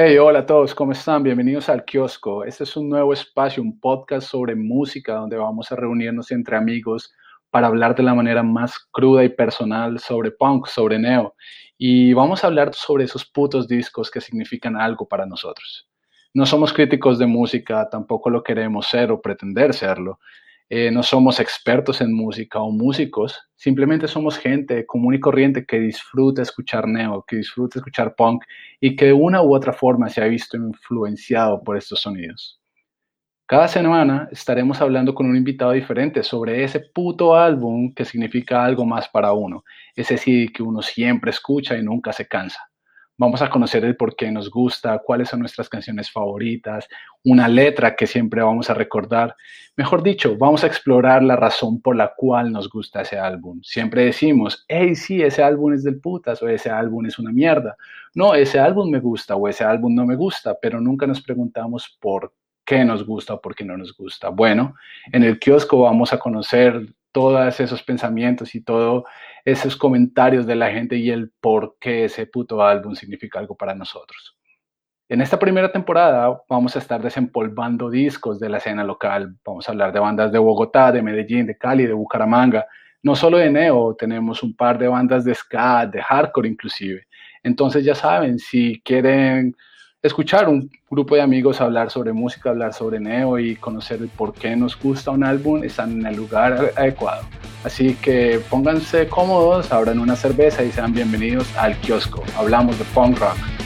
Hey, hola a todos, ¿cómo están? Bienvenidos al kiosco. Este es un nuevo espacio, un podcast sobre música donde vamos a reunirnos entre amigos para hablar de la manera más cruda y personal sobre punk, sobre neo. Y vamos a hablar sobre esos putos discos que significan algo para nosotros. No somos críticos de música, tampoco lo queremos ser o pretender serlo. Eh, no somos expertos en música o músicos, simplemente somos gente común y corriente que disfruta escuchar neo, que disfruta escuchar punk y que de una u otra forma se ha visto influenciado por estos sonidos. Cada semana estaremos hablando con un invitado diferente sobre ese puto álbum que significa algo más para uno, ese sí que uno siempre escucha y nunca se cansa. Vamos a conocer el por qué nos gusta, cuáles son nuestras canciones favoritas, una letra que siempre vamos a recordar. Mejor dicho, vamos a explorar la razón por la cual nos gusta ese álbum. Siempre decimos, hey, sí, ese álbum es del putas o ese álbum es una mierda. No, ese álbum me gusta o ese álbum no me gusta, pero nunca nos preguntamos por qué nos gusta o por qué no nos gusta. Bueno, en el kiosco vamos a conocer todos esos pensamientos y todos esos comentarios de la gente y el por qué ese puto álbum significa algo para nosotros. En esta primera temporada vamos a estar desempolvando discos de la escena local. Vamos a hablar de bandas de Bogotá, de Medellín, de Cali, de Bucaramanga. No solo de Neo, tenemos un par de bandas de ska, de hardcore inclusive. Entonces ya saben, si quieren escuchar un grupo de amigos hablar sobre música, hablar sobre neo y conocer el por qué nos gusta un álbum, están en el lugar adecuado. Así que pónganse cómodos, abran una cerveza y sean bienvenidos al kiosco. Hablamos de punk rock.